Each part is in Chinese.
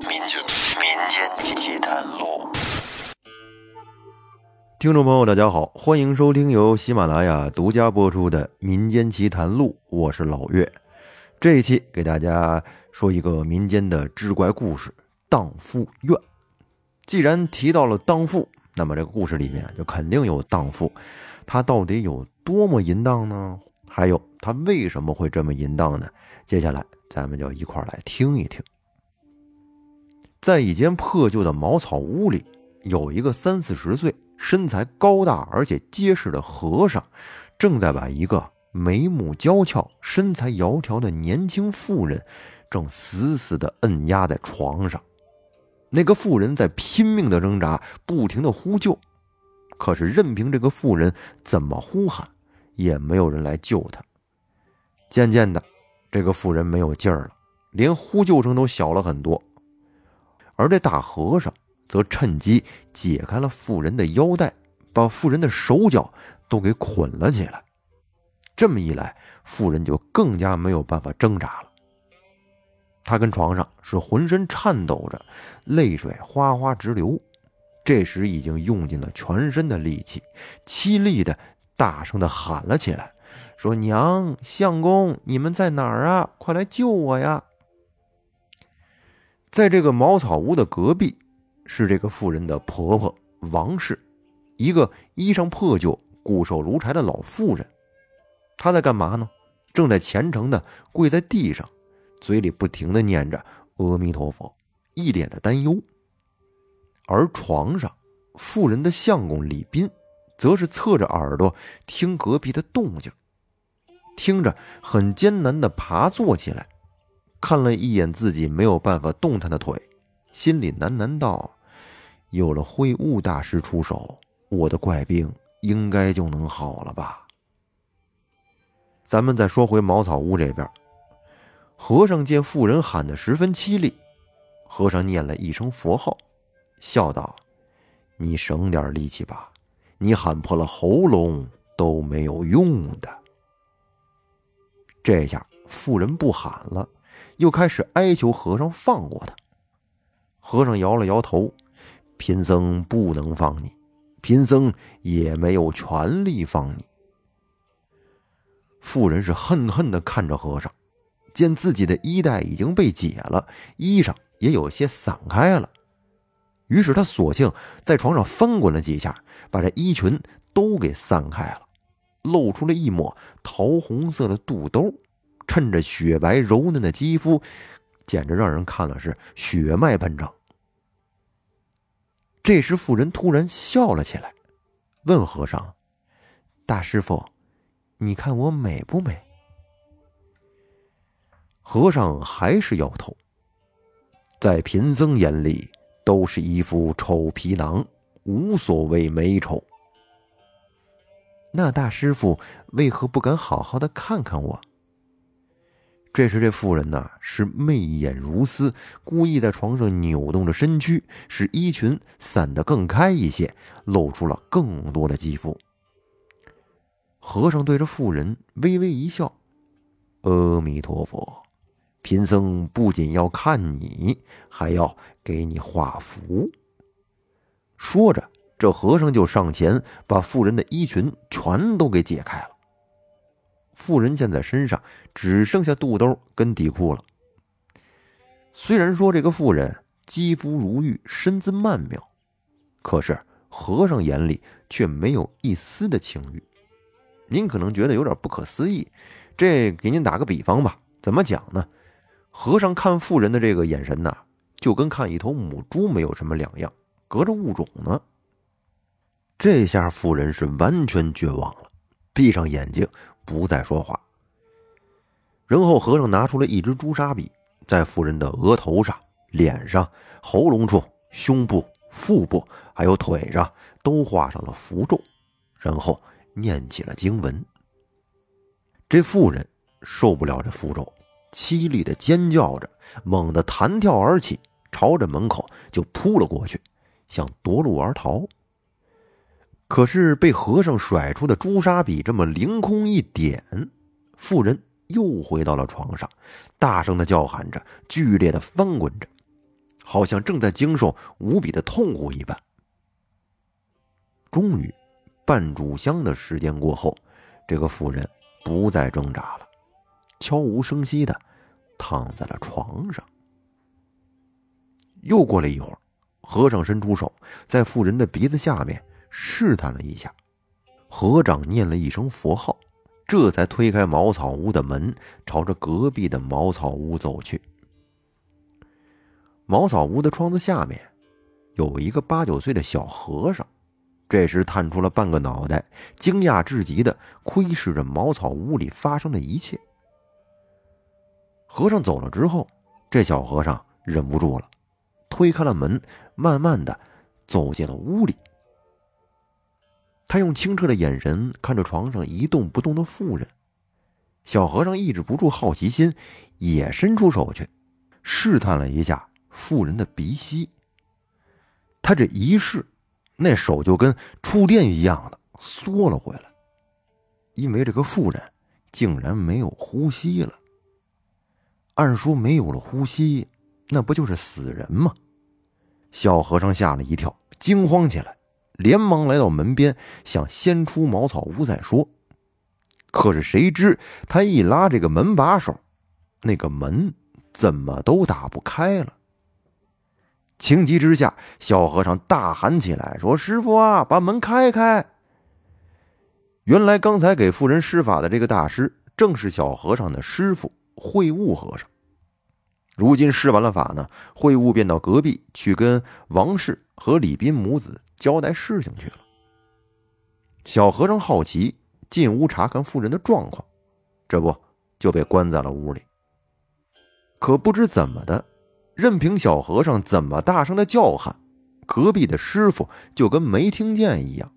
民间民间奇谈录，听众朋友，大家好，欢迎收听由喜马拉雅独家播出的《民间奇谈录》，我是老岳。这一期给大家说一个民间的志怪故事——荡妇怨。既然提到了荡妇，那么这个故事里面就肯定有荡妇，她到底有多么淫荡呢？还有她为什么会这么淫荡呢？接下来咱们就一块儿来听一听。在一间破旧的茅草屋里，有一个三四十岁、身材高大而且结实的和尚，正在把一个眉目娇俏、身材窈窕的年轻妇人，正死死地摁压在床上。那个妇人在拼命地挣扎，不停地呼救，可是任凭这个妇人怎么呼喊，也没有人来救她。渐渐的，这个妇人没有劲儿了，连呼救声都小了很多。而这大和尚则趁机解开了妇人的腰带，把妇人的手脚都给捆了起来。这么一来，妇人就更加没有办法挣扎了。他跟床上是浑身颤抖着，泪水哗哗直流。这时已经用尽了全身的力气，凄厉的大声的喊了起来，说：“娘，相公，你们在哪儿啊？快来救我呀！”在这个茅草屋的隔壁，是这个妇人的婆婆王氏，一个衣裳破旧、骨瘦如柴的老妇人。她在干嘛呢？正在虔诚的跪在地上，嘴里不停的念着阿弥陀佛，一脸的担忧。而床上，妇人的相公李斌，则是侧着耳朵听隔壁的动静，听着很艰难的爬坐起来。看了一眼自己没有办法动弹的腿，心里喃喃道：“有了会悟大师出手，我的怪病应该就能好了吧。”咱们再说回茅草屋这边，和尚见妇人喊得十分凄厉，和尚念了一声佛号，笑道：“你省点力气吧，你喊破了喉咙都没有用的。”这下妇人不喊了。又开始哀求和尚放过他。和尚摇了摇头：“贫僧不能放你，贫僧也没有权利放你。”妇人是恨恨的看着和尚，见自己的衣带已经被解了，衣裳也有些散开了，于是他索性在床上翻滚了几下，把这衣裙都给散开了，露出了一抹桃红色的肚兜。趁着雪白柔嫩的肌肤，简直让人看了是血脉奔张。这时，妇人突然笑了起来，问和尚：“大师傅，你看我美不美？”和尚还是摇头，在贫僧眼里都是一副臭皮囊，无所谓美丑。那大师傅为何不敢好好的看看我？这时，这妇人呢是媚眼如丝，故意在床上扭动着身躯，使衣裙散得更开一些，露出了更多的肌肤。和尚对着妇人微微一笑：“阿弥陀佛，贫僧不仅要看你，还要给你画符。”说着，这和尚就上前把妇人的衣裙全都给解开了。妇人现在身上只剩下肚兜跟底裤了。虽然说这个妇人肌肤如玉，身姿曼妙，可是和尚眼里却没有一丝的情欲。您可能觉得有点不可思议，这给您打个比方吧，怎么讲呢？和尚看妇人的这个眼神呐，就跟看一头母猪没有什么两样，隔着物种呢。这下妇人是完全绝望了，闭上眼睛。不再说话。然后和尚拿出了一支朱砂笔，在妇人的额头上、脸上、喉咙处、胸部、腹部，还有腿上都画上了符咒，然后念起了经文。这妇人受不了这符咒，凄厉的尖叫着，猛地弹跳而起，朝着门口就扑了过去，想夺路而逃。可是被和尚甩出的朱砂笔这么凌空一点，妇人又回到了床上，大声的叫喊着，剧烈的翻滚着，好像正在经受无比的痛苦一般。终于，半炷香的时间过后，这个妇人不再挣扎了，悄无声息的躺在了床上。又过了一会儿，和尚伸出手，在妇人的鼻子下面试探了一下，和尚念了一声佛号，这才推开茅草屋的门，朝着隔壁的茅草屋走去。茅草屋的窗子下面，有一个八九岁的小和尚，这时探出了半个脑袋，惊讶至极的窥视着茅草屋里发生的一切。和尚走了之后，这小和尚忍不住了。推开了门，慢慢的走进了屋里。他用清澈的眼神看着床上一动不动的妇人，小和尚抑制不住好奇心，也伸出手去试探了一下妇人的鼻息。他这一试，那手就跟触电一样的缩了回来，因为这个妇人竟然没有呼吸了。按说没有了呼吸。那不就是死人吗？小和尚吓了一跳，惊慌起来，连忙来到门边，想先出茅草屋再说。可是谁知他一拉这个门把手，那个门怎么都打不开了。情急之下，小和尚大喊起来：“说师傅啊，把门开开！”原来刚才给妇人施法的这个大师，正是小和尚的师傅慧悟和尚。如今施完了法呢，会悟便到隔壁去跟王氏和李斌母子交代事情去了。小和尚好奇进屋查看妇人的状况，这不就被关在了屋里。可不知怎么的，任凭小和尚怎么大声的叫喊，隔壁的师傅就跟没听见一样，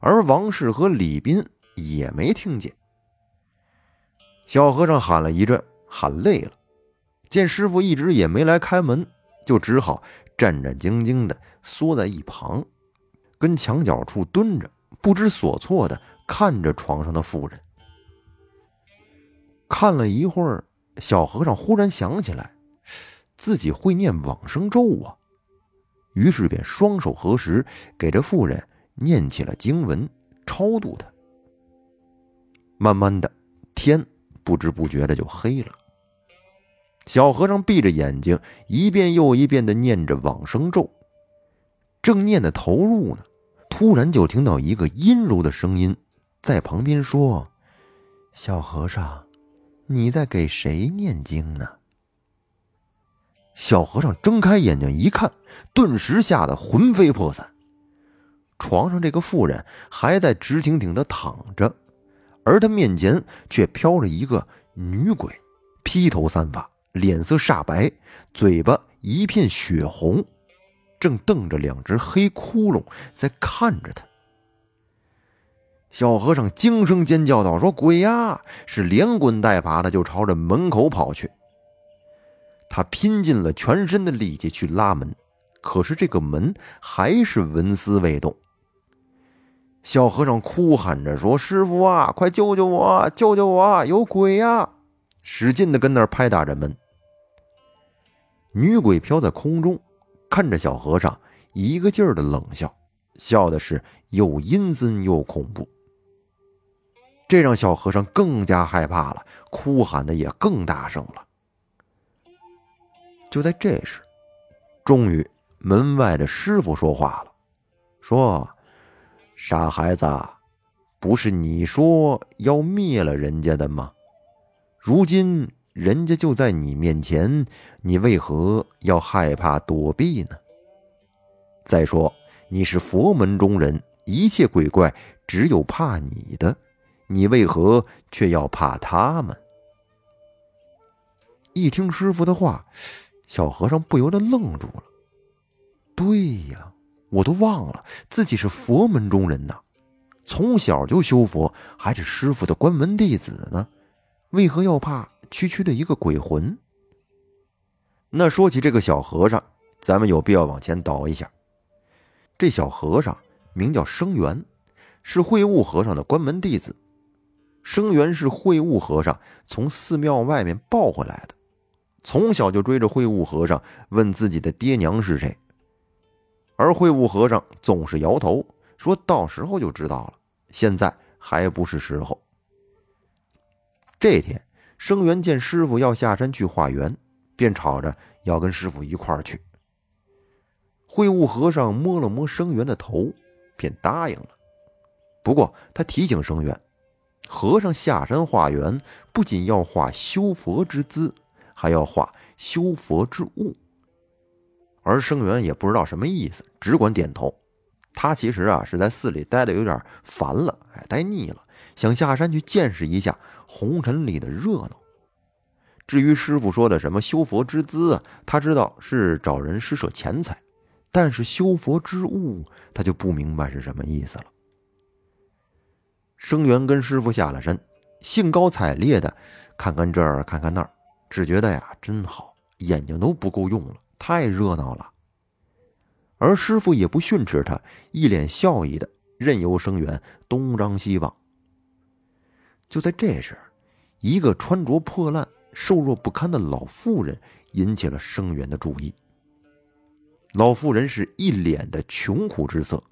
而王氏和李斌也没听见。小和尚喊了一阵，喊累了。见师傅一直也没来开门，就只好战战兢兢的缩在一旁，跟墙角处蹲着，不知所措的看着床上的妇人。看了一会儿，小和尚忽然想起来，自己会念往生咒啊，于是便双手合十，给这妇人念起了经文，超度她。慢慢的，天不知不觉的就黑了。小和尚闭着眼睛，一遍又一遍的念着往生咒，正念的投入呢，突然就听到一个阴柔的声音在旁边说：“小和尚，你在给谁念经呢？”小和尚睁开眼睛一看，顿时吓得魂飞魄散。床上这个妇人还在直挺挺的躺着，而他面前却飘着一个女鬼，披头散发。脸色煞白，嘴巴一片血红，正瞪着两只黑窟窿在看着他。小和尚惊声尖叫道：“说鬼呀！”是连滚带爬的就朝着门口跑去。他拼尽了全身的力气去拉门，可是这个门还是纹丝未动。小和尚哭喊着说：“师傅啊，快救救我！救救我！有鬼呀！”使劲的跟那儿拍打着门。女鬼飘在空中，看着小和尚，一个劲儿的冷笑，笑的是又阴森又恐怖。这让小和尚更加害怕了，哭喊的也更大声了。就在这时，终于门外的师傅说话了，说：“傻孩子，不是你说要灭了人家的吗？如今……”人家就在你面前，你为何要害怕躲避呢？再说你是佛门中人，一切鬼怪只有怕你的，你为何却要怕他们？一听师傅的话，小和尚不由得愣住了。对呀，我都忘了自己是佛门中人呐，从小就修佛，还是师傅的关门弟子呢，为何要怕？区区的一个鬼魂。那说起这个小和尚，咱们有必要往前倒一下。这小和尚名叫生源，是慧悟和尚的关门弟子。生源是慧悟和尚从寺庙外面抱回来的，从小就追着会悟和尚问自己的爹娘是谁，而会悟和尚总是摇头，说到时候就知道了，现在还不是时候。这天，生源见师傅要下山去化缘，便吵着要跟师傅一块儿去。会悟和尚摸了摸生源的头，便答应了。不过他提醒生源，和尚下山化缘不仅要化修佛之姿。还要化修佛之物，而生源也不知道什么意思，只管点头。他其实啊是在寺里待的有点烦了，哎，待腻了，想下山去见识一下红尘里的热闹。至于师傅说的什么修佛之资啊，他知道是找人施舍钱财，但是修佛之物，他就不明白是什么意思了。生源跟师傅下了山，兴高采烈的看看这儿，看看那儿。只觉得呀，真好，眼睛都不够用了，太热闹了。而师傅也不训斥他，一脸笑意的任由生源东张西望。就在这时，一个穿着破烂、瘦弱不堪的老妇人引起了生源的注意。老妇人是一脸的穷苦之色，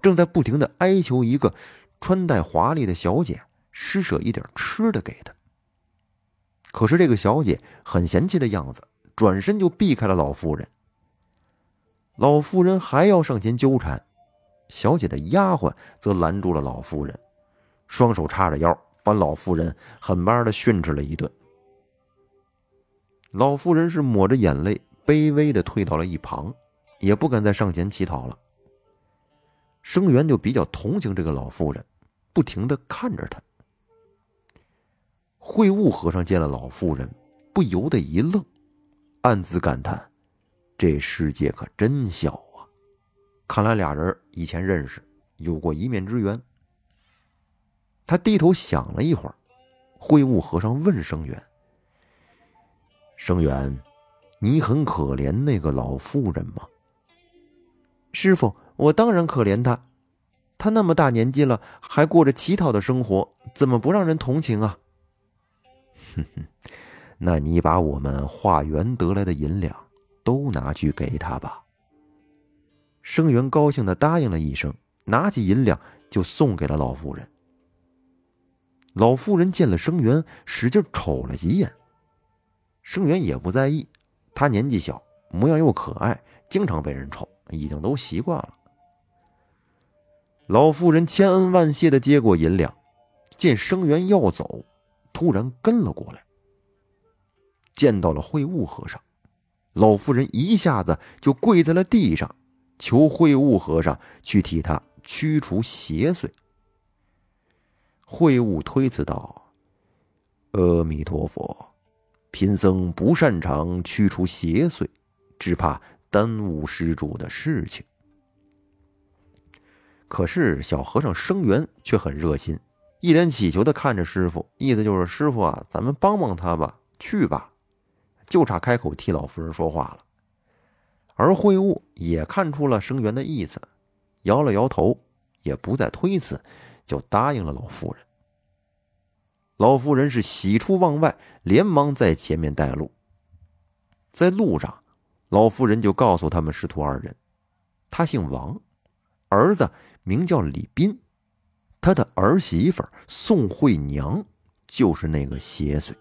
正在不停的哀求一个穿戴华丽的小姐施舍一点吃的给她。可是这个小姐很嫌弃的样子，转身就避开了老妇人。老妇人还要上前纠缠，小姐的丫鬟则拦住了老妇人，双手叉着腰，把老妇人狠巴的训斥了一顿。老妇人是抹着眼泪，卑微的退到了一旁，也不敢再上前乞讨了。生源就比较同情这个老妇人，不停的看着她。慧悟和尚见了老妇人，不由得一愣，暗自感叹：“这世界可真小啊！看来俩人以前认识，有过一面之缘。”他低头想了一会儿，慧悟和尚问生源：“生源，你很可怜那个老妇人吗？”“师傅，我当然可怜她，她那么大年纪了，还过着乞讨的生活，怎么不让人同情啊？”哼哼，那你把我们化缘得来的银两都拿去给他吧。生源高兴的答应了一声，拿起银两就送给了老妇人。老妇人见了生源，使劲瞅了几眼。生源也不在意，他年纪小，模样又可爱，经常被人瞅，已经都习惯了。老妇人千恩万谢的接过银两，见生源要走。突然跟了过来，见到了会悟和尚，老妇人一下子就跪在了地上，求会悟和尚去替他驱除邪祟。会悟推辞道：“阿弥陀佛，贫僧不擅长驱除邪祟，只怕耽误施主的事情。”可是小和尚生源却很热心。一脸乞求的看着师傅，意思就是师傅啊，咱们帮帮他吧，去吧，就差开口替老夫人说话了。而会悟也看出了生源的意思，摇了摇头，也不再推辞，就答应了老夫人。老夫人是喜出望外，连忙在前面带路。在路上，老夫人就告诉他们师徒二人，他姓王，儿子名叫李斌。他的儿媳妇宋慧娘就是那个邪祟。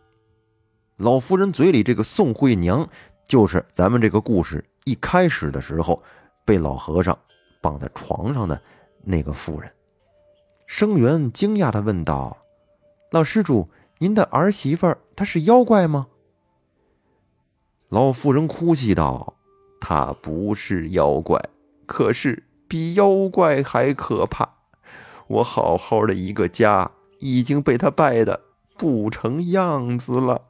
老夫人嘴里这个宋慧娘，就是咱们这个故事一开始的时候被老和尚绑在床上的那个妇人。生源惊讶的问道：“老施主，您的儿媳妇她是妖怪吗？”老妇人哭泣道：“她不是妖怪，可是比妖怪还可怕。”我好好的一个家已经被他败的不成样子了。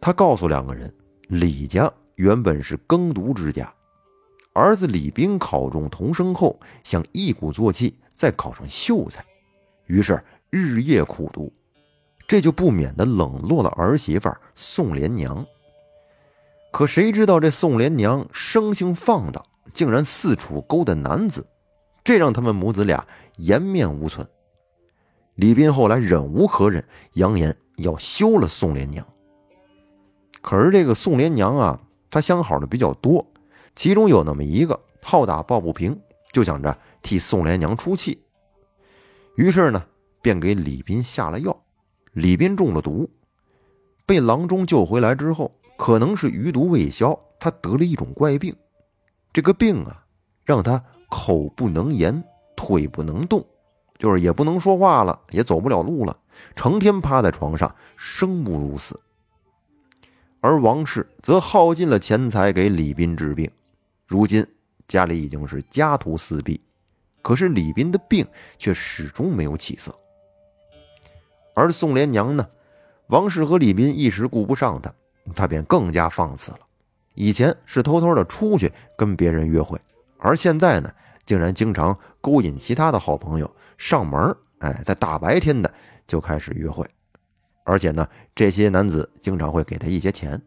他告诉两个人，李家原本是耕读之家，儿子李斌考中童生后，想一鼓作气再考上秀才，于是日夜苦读，这就不免的冷落了儿媳妇宋莲娘。可谁知道这宋莲娘生性放荡，竟然四处勾搭男子。这让他们母子俩颜面无存。李斌后来忍无可忍，扬言要休了宋莲娘。可是这个宋莲娘啊，她相好的比较多，其中有那么一个好打抱不平，就想着替宋莲娘出气。于是呢，便给李斌下了药。李斌中了毒，被郎中救回来之后，可能是余毒未消，他得了一种怪病。这个病啊，让他口不能言，腿不能动，就是也不能说话了，也走不了路了，成天趴在床上，生不如死。而王氏则耗尽了钱财给李斌治病，如今家里已经是家徒四壁，可是李斌的病却始终没有起色。而宋莲娘呢，王氏和李斌一时顾不上她，她便更加放肆了。以前是偷偷的出去跟别人约会，而现在呢，竟然经常勾引其他的好朋友上门哎，在大白天的就开始约会，而且呢，这些男子经常会给他一些钱。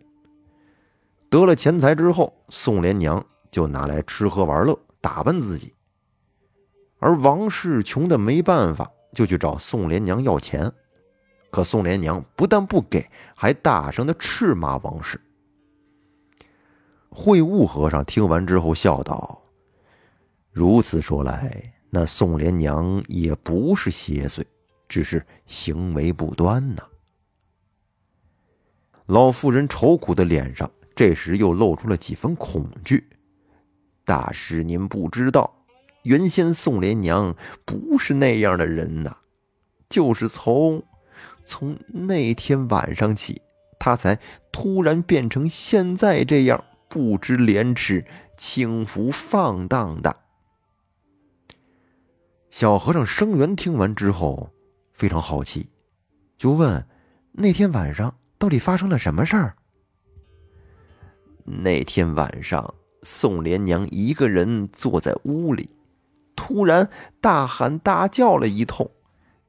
得了钱财之后，宋莲娘就拿来吃喝玩乐，打扮自己。而王氏穷的没办法，就去找宋莲娘要钱，可宋莲娘不但不给，还大声的斥骂王氏。慧悟和尚听完之后笑道：“如此说来，那宋莲娘也不是邪祟，只是行为不端呐。”老妇人愁苦的脸上这时又露出了几分恐惧。大师，您不知道，原先宋莲娘不是那样的人呐，就是从从那天晚上起，她才突然变成现在这样。不知廉耻、轻浮放荡的小和尚生源听完之后非常好奇，就问：“那天晚上到底发生了什么事儿？”那天晚上，宋莲娘一个人坐在屋里，突然大喊大叫了一通，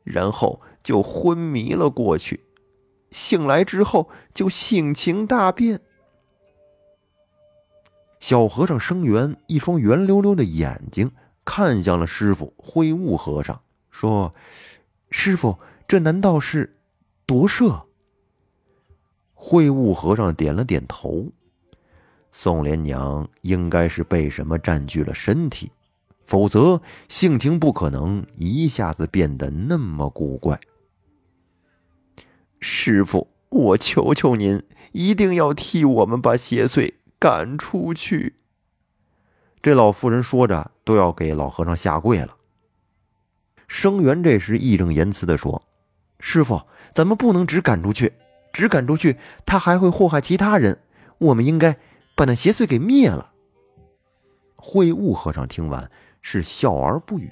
然后就昏迷了过去。醒来之后就性情大变。小和尚生源一双圆溜溜的眼睛看向了师傅慧悟和尚，说：“师傅，这难道是夺舍？”慧悟和尚点了点头。宋莲娘应该是被什么占据了身体，否则性情不可能一下子变得那么古怪。师傅，我求求您，一定要替我们把邪祟。赶出去！这老妇人说着，都要给老和尚下跪了。生源这时义正言辞的说：“师傅，咱们不能只赶出去，只赶出去，他还会祸害其他人。我们应该把那邪祟给灭了。秽物和尚听完是笑而不语。